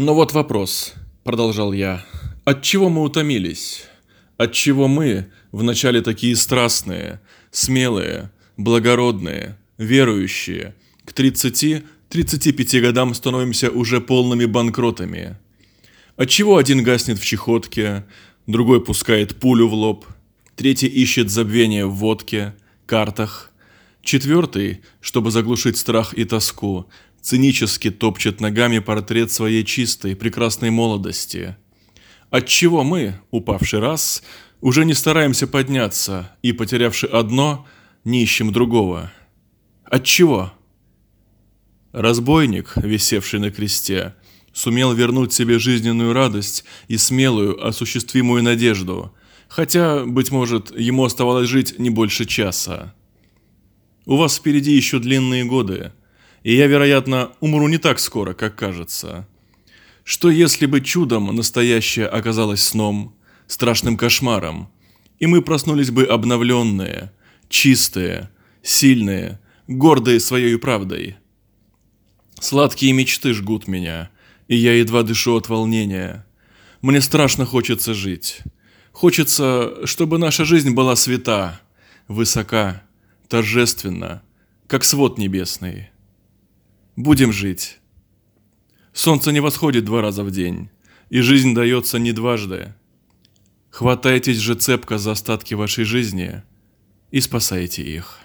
Но вот вопрос, продолжал я. От чего мы утомились? От чего мы вначале такие страстные, смелые, благородные, верующие, к 30-35 годам становимся уже полными банкротами? От чего один гаснет в чехотке, другой пускает пулю в лоб, третий ищет забвение в водке, картах, четвертый, чтобы заглушить страх и тоску, цинически топчет ногами портрет своей чистой, прекрасной молодости. Отчего мы, упавший раз, уже не стараемся подняться и, потерявши одно, не ищем другого? Отчего? Разбойник, висевший на кресте, сумел вернуть себе жизненную радость и смелую, осуществимую надежду, хотя, быть может, ему оставалось жить не больше часа. У вас впереди еще длинные годы, и я, вероятно, умру не так скоро, как кажется. Что если бы чудом настоящее оказалось сном, страшным кошмаром, и мы проснулись бы обновленные, чистые, сильные, гордые своей правдой? Сладкие мечты жгут меня, и я едва дышу от волнения. Мне страшно хочется жить. Хочется, чтобы наша жизнь была свята, высока, торжественна, как свод небесный. Будем жить. Солнце не восходит два раза в день, и жизнь дается не дважды. Хватайтесь же цепко за остатки вашей жизни и спасайте их.